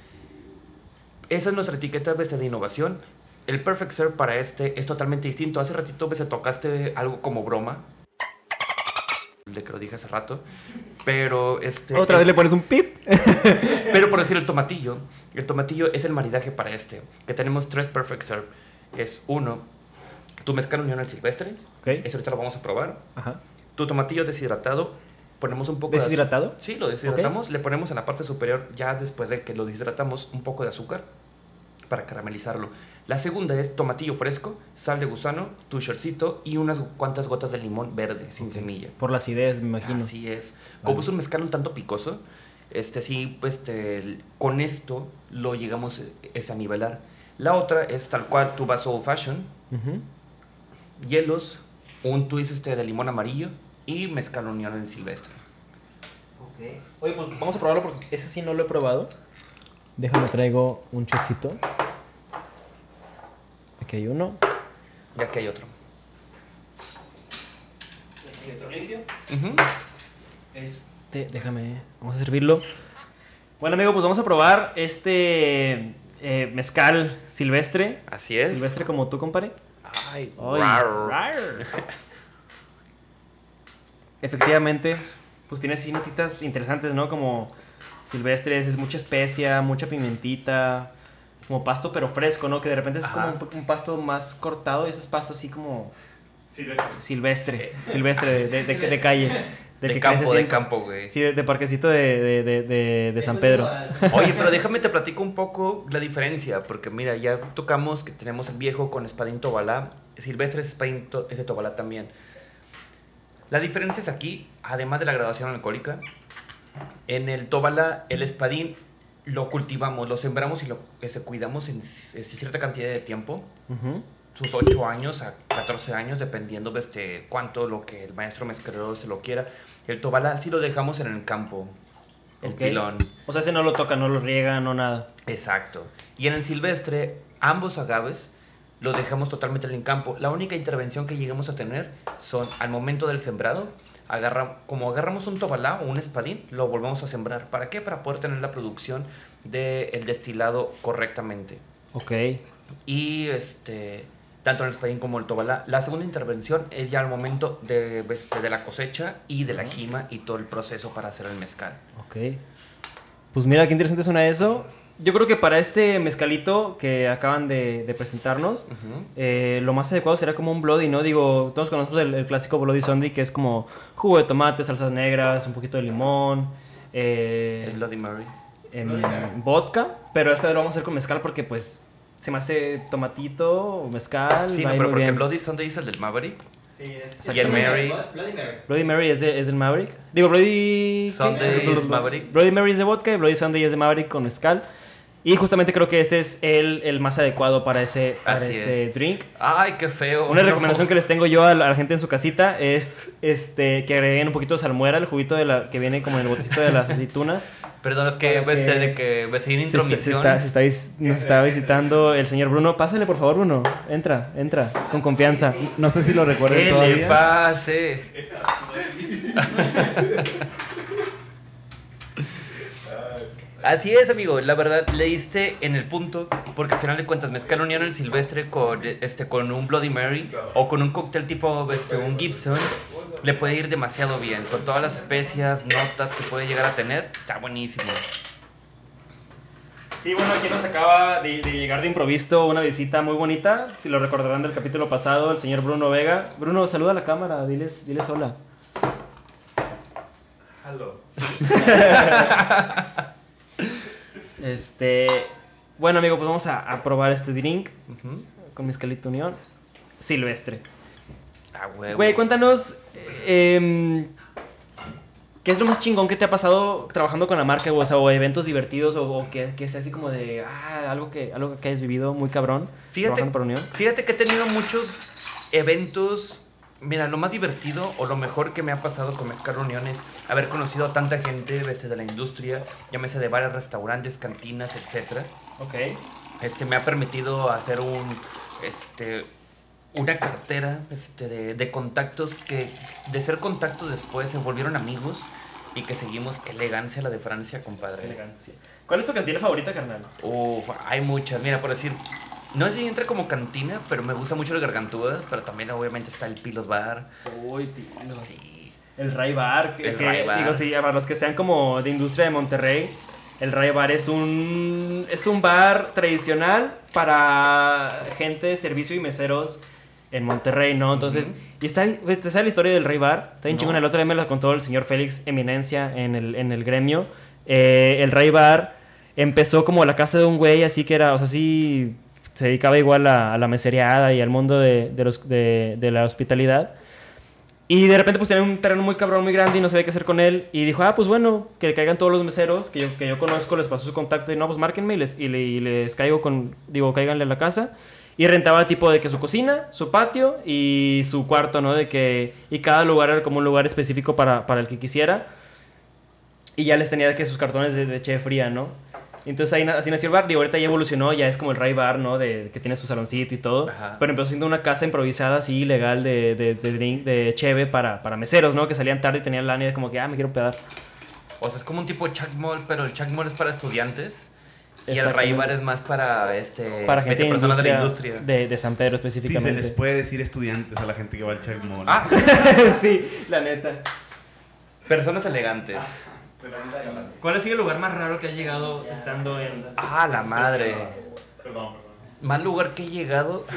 esa es nuestra etiqueta este, de innovación. El Perfect Serve para este es totalmente distinto. Hace ratito se tocaste algo como broma. De que lo dije hace rato. Pero este. Otra vez le pones un pip. Pero por decir el tomatillo, el tomatillo es el maridaje para este. Que tenemos tres Perfect Serve. Es uno, tu mezcal unión al silvestre. Ok. Eso ahorita lo vamos a probar. Ajá. Tu tomatillo deshidratado. Ponemos un poco de ¿Deshidratado? azúcar. Sí, lo deshidratamos. Le ponemos en la parte superior, ya después de que lo deshidratamos, un poco de azúcar para caramelizarlo. La segunda es tomatillo fresco, sal de gusano, tu shortcito y unas cuantas gotas de limón verde, sin semilla. Por las ideas, me imagino. Así es. Como es un mezcal un tanto picoso, este sí, pues este, con esto lo llegamos eh, es a nivelar. La otra es tal cual tu vaso old fashion, Ujú. hielos, un twist este de limón amarillo y mezcal unión en el silvestre. Oye, pues vamos a probarlo porque ese sí no lo he probado. Déjame traigo un chocito. Aquí hay uno. Ya que hay otro. Aquí hay otro limpio. Este, déjame, vamos a servirlo. Bueno, amigo, pues vamos a probar este eh, mezcal silvestre. Así es. Silvestre como tú, compadre. Ay, Ay, rar. rar. Efectivamente, pues tiene así notitas interesantes, ¿no? Como silvestres, es mucha especia, mucha pimentita, como pasto pero fresco, ¿no? Que de repente es Ajá. como un, un pasto más cortado y ese es pasto así como Silvestre. silvestre, silvestre, de, de- de- de calle. De, que campo, de en- campo, güey. Sí, de, de parquecito de, de, de, de- de San Pedro. Oye, pero déjame te platico un poco la diferencia, porque mira, ya tocamos que tenemos el viejo con espadín tobalá, silvestre es espadín to- es de tobalá también. La diferencia es aquí, además de la graduación alcohólica, en el tobalá el espadín lo cultivamos, lo sembramos y lo ese, cuidamos en, en cierta cantidad de tiempo, sus 8 años a 14 años, dependiendo de este, cuánto lo que el maestro mezcalero se lo quiera. El tobalá sí lo dejamos en el campo, el Ok. pilón. O sea, ese no lo toca, no lo riega, no nada. Exacto. Y en el silvestre, ambos agaves los dejamos totalmente en el campo. La única intervención que lleguemos a tener son al momento del sembrado. Agarra, como agarramos un tobalá o un espadín, lo volvemos a sembrar. ¿Para qué? Para poder tener la producción del destilado correctamente. Ok. Y este, tanto el espadín como el tobalá. La segunda intervención es ya al momento de, este, de la cosecha y de la jima y todo el proceso para hacer el mezcal. Ok. Pues mira, qué interesante suena eso. Yo creo que para este mezcalito que acaban de, de presentarnos, eh, lo más adecuado será como un Bloody, ¿no? Digo, todos conocemos el, el clásico Bloody Sunday, que es como jugo de tomate, salsas negras, un poquito de limón, eh, El Bloody Mary. vodka, pero esta vez lo vamos a hacer con mezcal porque pues se me hace tomatito o mezcal. Sí, no, pero porque bien. Bloody Sunday es el del Maverick. Sí, es. Y el Mary. Bloody Mary. Bloody Mary es, de, es del Maverick. Digo, Bloody... ¿qué? Sunday es Maverick. Bloody Mary es de vodka y Bloody Sunday es de Maverick con mezcal. Y justamente creo que este es el, el más adecuado para ese, para Así ese es. drink. Ay, qué feo. Una no. recomendación que les tengo yo a la, a la gente en su casita es este que agreguen un poquito de salmuera, el juguito de la, que viene como en el botecito de las aceitunas. Perdón, es que este que- de que me seguí en Se, se- se intromisión. está, se está vis- nos está visitando el señor Bruno. Pásale, por favor, Bruno. Entra, entra, con confianza. No sé si lo recuerden ¿Qué le todavía. pase? Así es, amigo. La verdad, leíste en el punto, porque al final de cuentas, mezcal unión el silvestre con, este, con un Bloody Mary o con un cóctel tipo este, un Gibson, le puede ir demasiado bien. Con todas las especias, notas que puede llegar a tener, está buenísimo. Sí, bueno, aquí nos acaba de, de llegar de improviso una visita muy bonita. Si lo recordarán del capítulo pasado, el señor Bruno Vega. Bruno, saluda a la cámara, diles, diles hola. Este. Bueno, amigo, pues vamos a, a probar este drink Ujú. con mezcalito unión silvestre. Ah, huevo. Güey, cuéntanos. em, ¿Qué es lo más chingón que te ha pasado trabajando con la marca, güey? O sea, o eventos divertidos, o, o que, que sea así como de. Ah, algo que, algo que hayas vivido muy cabrón. Fíjate, Unión. fíjate que he tenido muchos eventos. Mira, lo más divertido o lo mejor que me ha pasado con Mezcal Unión es haber conocido a tanta gente desde de la industria, llámese de varios restaurantes, cantinas, etc. Ok. Este, me ha permitido hacer un, este, una cartera este, de, de contactos que de ser contactos después se volvieron amigos y que seguimos. Qué elegancia la de Francia, compadre. Elegancia. ¿Cuál es tu cantina favorita, carnal? Uf, hay muchas. Mira, por decir, no sé si entra como cantina, pero me gusta mucho las gargantudas, pero también obviamente está el Pilos Bar. Uy, Sí. El Ray Bar. que- El Ray Bar. Digo, sí, para los que sean como de industria de Monterrey, el Ray Bar es un, es un bar tradicional para gente de servicio y meseros en Monterrey, ¿no? Entonces, y está, pues, ¿te sabe la historia del Ray Bar? Está bien No. chingona. El otro día me la contó el señor Félix Eminencia en el, en el gremio. Eh, el Ray Bar empezó como la casa de un güey, así que era, o sea, sí se dedicaba igual a, a la mesereada y al mundo de, de la hospitalidad. Y de repente pues tenía un terreno muy cabrón, muy grande y no sabía qué hacer con él. Y dijo, ah, pues bueno, que caigan todos los meseros que yo, que yo conozco, les pasó su contacto y no, pues márquenme y les, le- caigo con, digo, cáiganle a la casa. Y rentaba tipo de que su cocina, su patio y su cuarto, ¿no? De que, y cada lugar era como un lugar específico para, para el que quisiera. Y ya les tenía que sus cartones de, de chef fría, ¿no? Entonces ahí así nació el bar. Digo, ahorita ya evolucionó, ya es como el Ray Bar, ¿no? De, que tiene su saloncito y todo. Ajá. Pero empezó siendo una casa improvisada así, legal, de, de, de drink, de cheve para, para meseros, ¿no? Que salían tarde y tenían lana y era como que, ah, me quiero pedar. O sea, es como un tipo de Chuck Mall, pero el Chuck Mall es para estudiantes. Y el. Ray Bar es más para este Para gente de personas de la industria. De, de San Pedro Sí, se específicamente. les puede decir estudiantes a la gente que va al Chuck Mall. Ah, sí, la neta. personas elegantes. ¿Cuál ha sido el lugar más raro que has llegado estando en... Ah, la madre. Perdón, perdón. Más lugar que he llegado.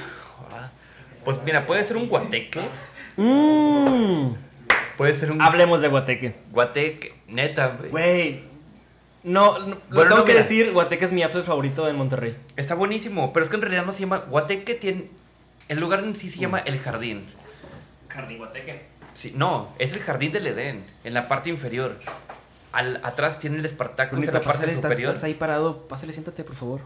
Pues mira, puede ser un guateque. Mmm. Puede ser un Hablemos de Guateque. guateque. Neta, güey. Güey. No, no lo tengo no, que mira. decir, Guateque es mi outfit favorito en Monterrey. Está buenísimo, pero es que en realidad no se llama. Guateque tiene. El lugar en sí se llama El Jardín. Jardín Guateque. Sí, no, es el Jardín del Edén, en la parte inferior. Al, atrás tiene el Espartacus en la parte superior. Estás ahí parado. Pásale, siéntate, por favor.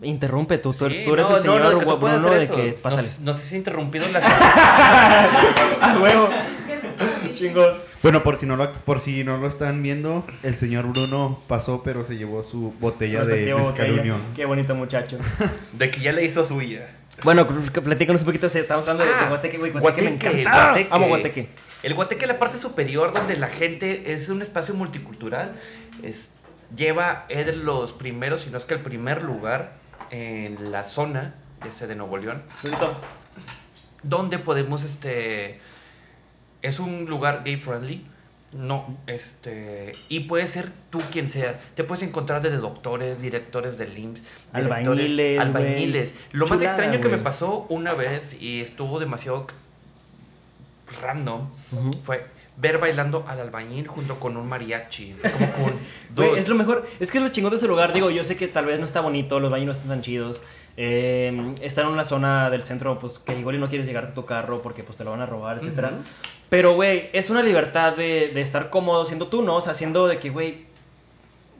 Interrumpe tú, tú, Sí, tú eres no, el no, señor no, que tú puedes de que No, pásale. no sé si he interrumpido las. ¡A huevo! Chingón. Bueno, por si, no lo, por si no lo están viendo, el señor Bruno pasó, pero se llevó su botella de Mezcal. Unión. Qué bonito muchacho. de que ya le hizo suya. Bueno, platícanos un poquito. Estamos hablando de- de Ah, Guateque, güey. Guateque, me Guateque, encanta. Guateque. Amo Guateque. El Guateque, la parte superior, donde la gente es un espacio multicultural, es, lleva, es de los primeros, si no es que el primer lugar en la zona este, de Nuevo León, Bonito. donde podemos, este, es un lugar gay friendly. No, este, y puede ser tú quien sea. Te puedes encontrar desde doctores, directores del IMSS, directores, Albañiles, albañiles. Lo más extraño que me pasó una vez y estuvo demasiado random fue ver bailando al albañil junto con un mariachi. Fue como con. Güey, dude, es lo mejor. Es que es lo chingón de ese lugar. Digo, yo sé que tal vez no está bonito, los baños no están tan chidos. eh, está en una zona del centro, pues que igual y no quieres llegar a tu carro porque pues te lo van a robar, etcétera. Pero, güey, es una libertad de, de estar cómodo siendo tú, ¿no? O sea, siendo de que, güey,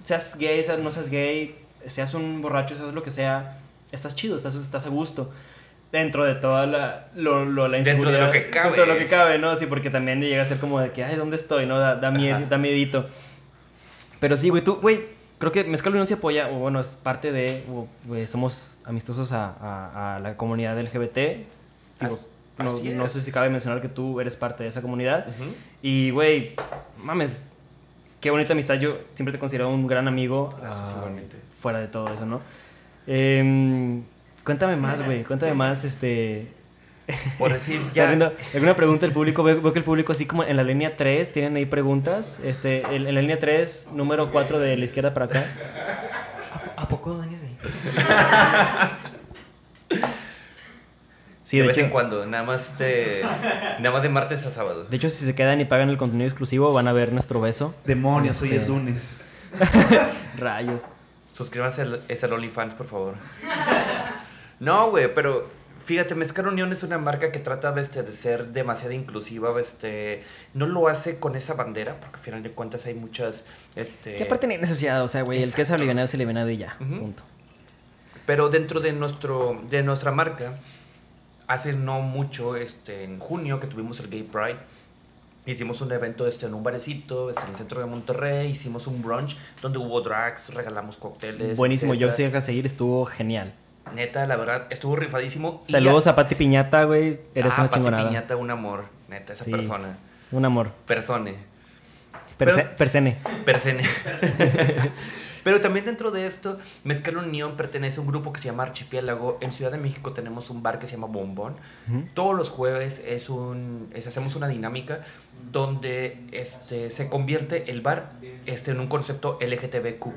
seas gay, seas, no seas gay, seas un borracho, seas lo que sea, estás chido, estás, estás a gusto. Dentro de toda la, lo, lo- la Dentro de lo que cabe. Dentro de lo que cabe, ¿no? Sí, porque también llega a ser como de que, ay, ¿dónde estoy? ¿No? Da, da, miedo, da miedito. Pero sí, güey, tú, güey, creo que Mezcal Unión se apoya, o bueno, es parte de, o, güey, somos amistosos a, a- a la comunidad LGBT. Digo, no, así no sé si cabe mencionar que tú eres parte de esa comunidad. Ujú. Y, güey, mames, qué bonita amistad. Yo siempre te considero un gran amigo. Gracias, ah, igualmente. Fuera de todo eso, ¿no? Em, cuéntame más, güey, cuéntame más, este... Por decir, ¿Está ya. viendo ¿Alguna pregunta del público? Veo, veo que el público, así como en la línea 3, tienen ahí preguntas. Este, en, en la línea 3, número 4 de la izquierda para acá. ¿A poco Dani es ahí? Sí, de de vez hecho, en cuando, nada más este, nada más de martes a sábado. de hecho, si se quedan y pagan el contenido exclusivo, van a ver nuestro beso. Demonios, hoy Este- es lunes. Rayos. Suscríbanse al, es al OnlyFans, por favor. No, güey, pero fíjate, Mezcal Unión es una marca que trata este, de ser demasiado inclusiva. Este, no lo hace con esa bandera, porque al final de cuentas hay muchas. Este, Que aparte ni necesidad, o sea, güey, el que es alivianado es alivianado y ya. Punto. Pero dentro de, nuestro, de nuestra marca, hace no mucho, este, en junio, que tuvimos el Gay Pride, hicimos un evento este, en un barecito este, en el centro de Monterrey, hicimos un brunch donde hubo drags, regalamos cócteles. Buenísimo, yo sé que seguir, estuvo genial. Neta, la verdad, estuvo rifadísimo. Saludos a Pati Piñata, güey. Eres ah, una Pati chingonada. Piñata, un amor, neta, esa Sí. persona. Un amor. Persone. Perse- Pero- Persene. Persene. Pero también dentro de esto, Mezcal Unión pertenece a un grupo que se llama Archipiélago. En Ciudad de México tenemos un bar que se llama Bombón. Todos los jueves es un, es- hacemos una dinámica donde este, se convierte el bar este, en un concepto LGTBQ+.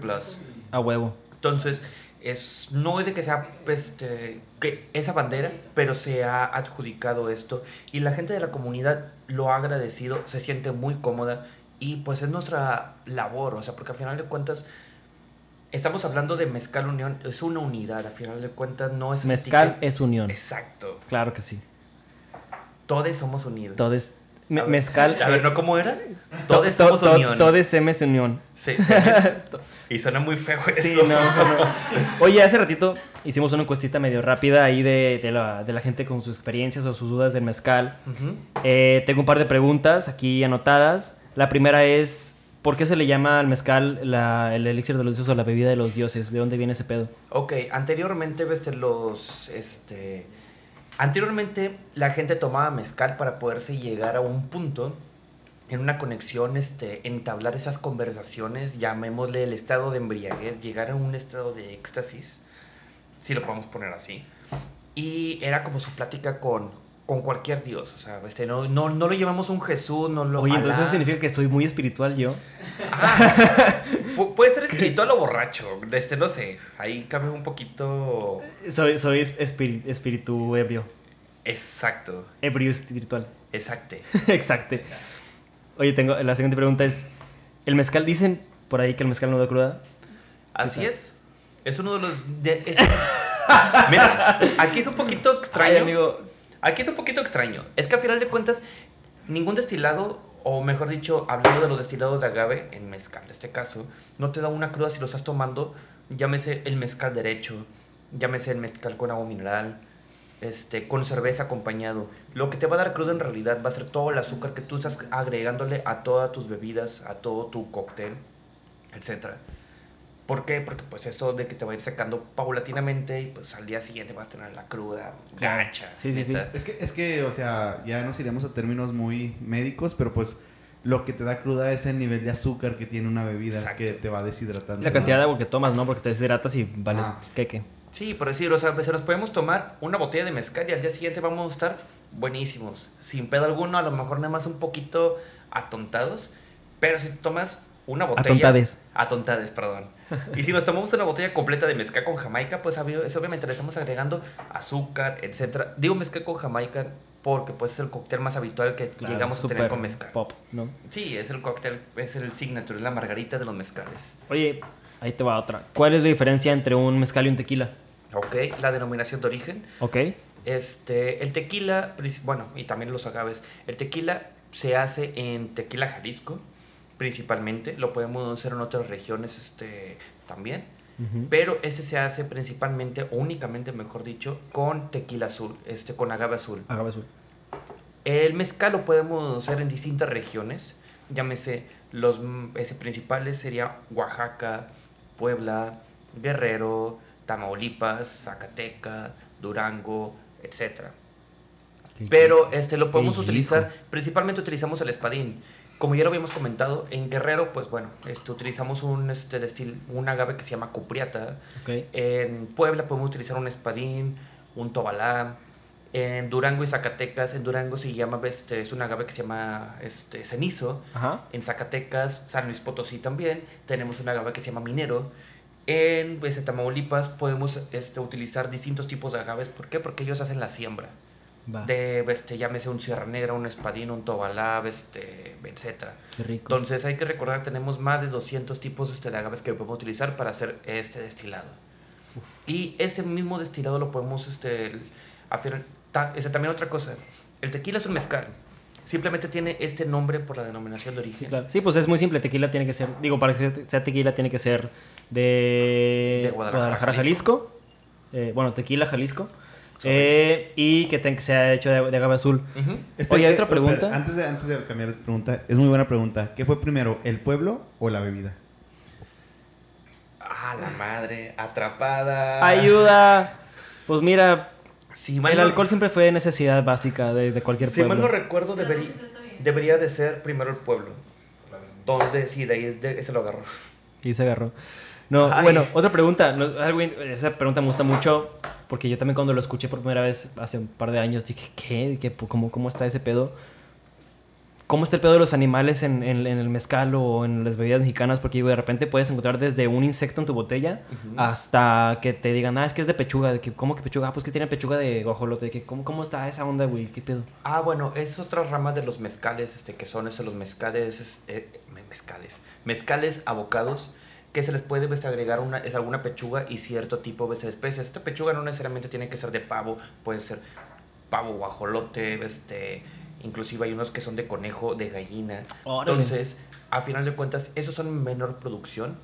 A huevo. Entonces, es, no es de que sea este, que esa bandera, pero se ha adjudicado esto y la gente de la comunidad lo ha agradecido, se siente muy cómoda y pues es nuestra labor, o sea, porque al final de cuentas estamos hablando de Mezcal Unión, es una unidad, al final de cuentas no es... Mezcal es unión. Exacto, Claro que sí. todos somos unidos. Todes. Me- A ver, mezcal. A ver, ¿no cómo era? to- Todos to- somos to- unión. Todes MS unión. Sí, ¿sabes? y suena muy feo eso. Sí, no, no. Oye, hace ratito hicimos una encuestita medio rápida ahí de, de la, de la gente con sus experiencias o sus dudas del mezcal. Eh, tengo un par de preguntas aquí anotadas. La primera es, ¿por qué se le llama al mezcal la- el elixir de los dioses o la bebida de los dioses? ¿De dónde viene ese pedo? Ok, anteriormente, este, los, este, anteriormente la gente tomaba mezcal para poderse llegar a un punto en una conexión, este, entablar esas conversaciones, llamémosle el estado de embriaguez, llegar a un estado de éxtasis, si lo podemos poner así. Y era como su plática con, con cualquier dios, o sea, este, no, no, no lo llamamos un Jesús, no lo Oye, entonces Alá. eso significa que soy muy espiritual yo. Ah, pu- puede ser espiritual o borracho, este, no sé, ahí cabe un poquito... Soy, soy es- espiri- espíritu ebrio. Exacto, Ebrio espiritual. exacto. Exacto. Oye, tengo la siguiente pregunta es, ¿el mezcal dicen por ahí que el mezcal no da cruda? Así tal? es. Es uno de los... de- es- Mira, aquí es un poquito extraño. Ay, amigo, Aquí es un poquito extraño. Es que a final de cuentas, ningún destilado, o mejor dicho, hablando de los destilados de agave, en mezcal en este caso, no te da una cruda si lo estás tomando, llámese el mezcal derecho, llámese el mezcal con agua mineral, este, con cerveza acompañado. Lo que te va a dar cruda en realidad va a ser todo el azúcar que tú estás agregándole a todas tus bebidas, a todo tu cóctel, etc. ¿Por qué? Porque pues esto de que te va a ir secando paulatinamente y pues al día siguiente vas a tener la cruda gacha. Sí, sí, sí. Es que, es que, o sea, ya nos iremos a términos muy médicos, pero pues lo que te da cruda es el nivel de azúcar que tiene una bebida Exacto. que te va deshidratando. la cantidad de agua que tomas, ¿no? Porque te deshidratas y vales Ah. queque. Sí, por decir, o sea, se nos podemos tomar una botella de mezcal y al día siguiente vamos a estar buenísimos. Sin pedo alguno, a lo mejor nada más un poquito atontados. Pero si tomas una botella. Atontades. Atontades, perdón. Y si nos tomamos una botella completa de mezcal con jamaica, pues obviamente le estamos agregando azúcar, etcétera. Digo mezcal con jamaica porque pues es el cóctel más habitual que Claro, llegamos a tener con mezcal. Pop, ¿no? Sí, es el cóctel, es el signature, es la margarita de los mezcales. Oye, ahí te va otra. ¿Cuál es la diferencia entre un mezcal y un tequila? Ok, la denominación de origen. ¿Ok? Este, el tequila, bueno, y también los agaves. El tequila se hace en Tequila, Jalisco, principalmente. Lo podemos hacer en otras regiones este, también. Pero ese se hace principalmente, o únicamente, mejor dicho, con tequila azul, este, con agave azul. Agave azul. El mezcal lo podemos hacer en distintas regiones. Llámese, los ese principales sería Oaxaca, Puebla, Guerrero, Tamaulipas, Zacatecas, Durango, etcétera. Pero este lo podemos utilizar, principalmente utilizamos el espadín. Como ya lo habíamos comentado, en Guerrero, pues bueno, este, utilizamos un, este, destil, un agave que se llama cupriata. Ok. En Puebla podemos utilizar un espadín, un tobalá. En Durango y Zacatecas, en Durango se llama, este, es un agave que se llama este, cenizo. Ajá. En Zacatecas, San Luis Potosí también, tenemos un agave que se llama minero. En pues, Tamaulipas podemos este, utilizar distintos tipos de agaves. ¿Por qué? Porque ellos hacen la siembra. Va. De, este, llámese un sierra negra, un espadín, un tobalá, este, etc. Qué rico. Entonces hay que recordar, tenemos más de 200 tipos este, de agaves que podemos utilizar para hacer este destilado. Y ese mismo destilado lo podemos, este, afinar- ta- este, también otra cosa, el tequila es un mezcal. Simplemente tiene este nombre por la denominación de Sí, origen. claro. Sí, pues es muy simple. Tequila tiene que ser, digo, para que sea tequila tiene que ser de, De Guadalajara, Guadalajara, Jalisco. Eh, bueno, tequila, Jalisco. Eh, y que, ten- que sea hecho de, de agave azul. Oye, ¿hay eh, otra pregunta? espera, antes, de, antes de cambiar de pregunta, es muy buena pregunta. ¿Qué fue primero, el pueblo o la bebida? Ah, la madre, atrapada. Ayuda. Pues mira, Si mal el no- alcohol siempre fue necesidad básica de, de cualquier Si mal pueblo. no recuerdo, debería, de ser primero el pueblo. Entonces, sí, de ahí de- ese lo agarró. Y se agarró. No, Ay. bueno, otra pregunta. no, algo esa pregunta me gusta mucho porque yo también cuando lo escuché por primera vez hace un par de años dije, ¿qué? ¿Qué? ¿Cómo, cómo está ese pedo? ¿Cómo está el pedo de los animales en, en- en el mezcal o en las bebidas mexicanas? Porque digo, de repente puedes encontrar desde un insecto en tu botella hasta que te digan, ah, es que es de pechuga. De que, ¿Cómo que pechuga? Ah, pues que tiene pechuga de guajolote. De que, ¿cómo, ¿Cómo está esa onda, güey? ¿Qué pedo? Ah, bueno, es otra rama de los mezcales, este, que son esos, los mezcales, es- eh, me- mezcales, mezcales abocados, que se les puede este, agregar una, es alguna pechuga y cierto tipo este, de especies. Esta pechuga no necesariamente tiene que ser de pavo, puede ser pavo, guajolote, este, inclusive hay unos que son de conejo, de gallina. Órale. Entonces, a final de cuentas, esos son menor producción.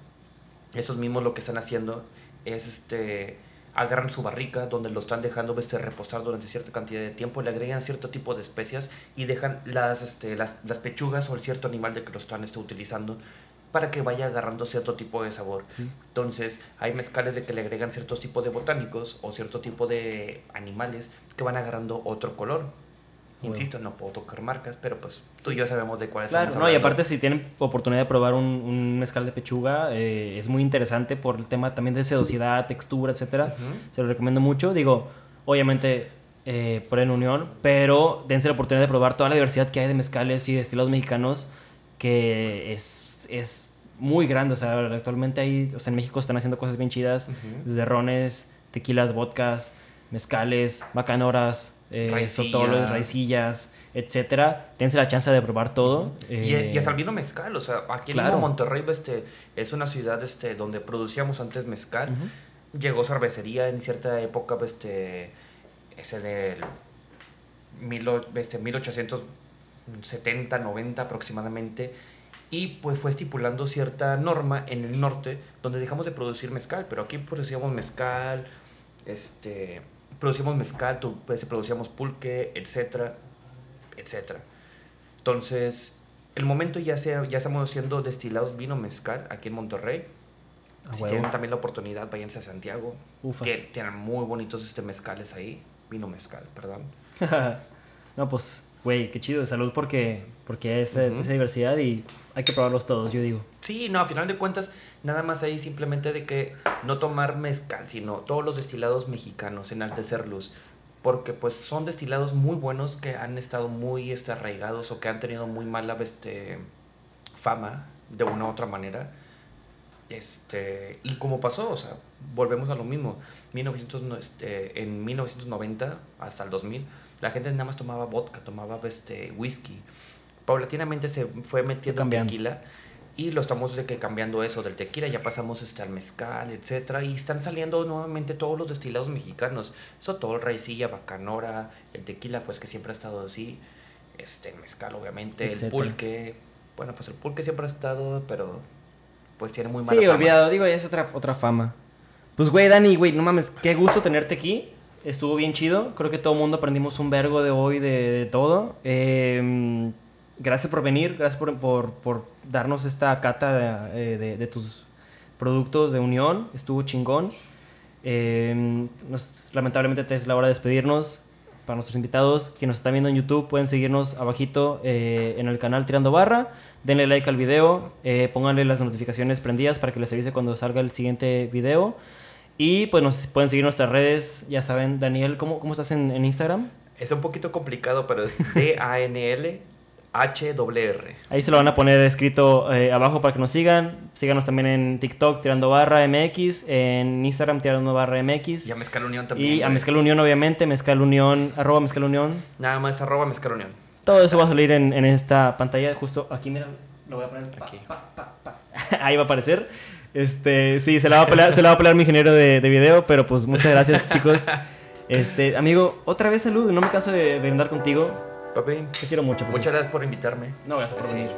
Esos mismos lo que están haciendo es este agarran su barrica donde lo están dejando este, reposar durante cierta cantidad de tiempo, le agregan cierto tipo de especias y dejan las, este, las, las pechugas o el cierto animal de que lo están este, utilizando para que vaya agarrando cierto tipo de sabor. Entonces, hay mezcales de que le agregan ciertos tipos de botánicos o cierto tipo de animales que van agarrando otro color. Bueno. Insisto, no puedo tocar marcas, pero pues tú y yo sabemos de cuáles Claro, no, y aparte si tienen oportunidad de probar un, un mezcal de pechuga, eh, es muy interesante por el tema también de sedosidad, textura, etcétera. Se lo recomiendo mucho. Digo, obviamente eh, por en unión, pero dense la oportunidad de probar toda la diversidad que hay de mezcales y de estilos mexicanos, que es, es muy grande. O sea, actualmente hay, o sea, en México están haciendo cosas bien chidas, desde rones, tequilas, vodkas, mezcales, bacanoras, eh, Raicilla. raicillas, etcétera. Dense la chance de probar todo. Y, eh, y hasta el vino mezcal, o sea, aquí claro. mismo Monterrey este, es una ciudad este, donde producíamos antes mezcal. Llegó cervecería en cierta época, este, ese del mil, este, 1870, 90 aproximadamente. Y pues fue estipulando cierta norma en el norte donde dejamos de producir mezcal, pero aquí producíamos mezcal, este, producíamos mezcal, pues, producíamos pulque, etcétera, etcétera. Entonces, el momento ya, sea, ya estamos haciendo destilados vino mezcal aquí en Monterrey. Si huevo. tienen también la oportunidad, váyanse a Santiago. Ufas. Que tienen muy bonitos este mezcales ahí. Vino mezcal, perdón. no, pues, güey, qué chido. Salud porque, porque hay esa, Ujú. esa diversidad y hay que probarlos todos, yo digo. Sí, no, a final de cuentas, nada más ahí simplemente de que no tomar mezcal, sino todos los destilados mexicanos, enaltecerlos. Porque pues son destilados muy buenos que han estado muy este, arraigados o que han tenido muy mala este, fama de una u otra manera. Este, y como pasó, o sea, volvemos a lo mismo. 1900, no, este, en 1990 hasta el 2000, la gente nada más tomaba vodka, tomaba este, whisky. Paulatinamente se fue metiendo tequila y lo estamos de que cambiando eso del tequila, ya pasamos este, al mezcal, etcétera, y están saliendo nuevamente todos los destilados mexicanos. Sotol, raicilla, bacanora, el tequila, pues que siempre ha estado así. Este, el mezcal, obviamente, el pulque. Bueno, pues el pulque siempre ha estado, pero pues tiene muy mala Sí, fama. olvidado. Digo, ya es otra, otra fama. Pues, güey, Dani, güey, no mames, qué gusto tenerte aquí. Estuvo bien chido. Creo que todo el mundo aprendimos un vergo de hoy de, de todo. Eh, gracias por venir, gracias por, por, darnos esta cata de, de- tus productos de unión. Estuvo chingón. Eh, nos- lamentablemente es la hora de despedirnos. Para nuestros invitados que nos están viendo en YouTube, pueden seguirnos abajito eh, en el canal Tirando Barra. Denle like al video, eh, pónganle las notificaciones prendidas para que les avise cuando salga el siguiente video. Y pues nos pueden seguir nuestras redes, ya saben, Daniel, ¿cómo, cómo estás en, Instagram? Es un poquito complicado, pero es D-A-N-L-H-R. Ahí se lo van a poner escrito eh, abajo para que nos sigan. Síganos también en TikTok Tirando Barra MX, en Instagram Tirando Barra MX. Y a Mezcal Unión también. Y a. Mezcal Unión, obviamente, Mezcal Unión, arroba Mezcal Unión. Nada más arroba Mezcal Unión. Todo eso va a salir en, en esta pantalla, justo aquí, mira, lo voy a poner. pa, Aquí. pa, pa, pa. Ahí va a aparecer. Este, sí, se la va a pelear, se la va a pelear mi ingeniero de, de video, pero pues muchas gracias, chicos. Este, amigo, otra vez salud, no me canso de brindar contigo. Papi, Te quiero mucho. papi. muchas gracias por invitarme. No, gracias por venir.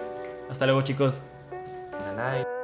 Hasta luego, chicos. Nanay.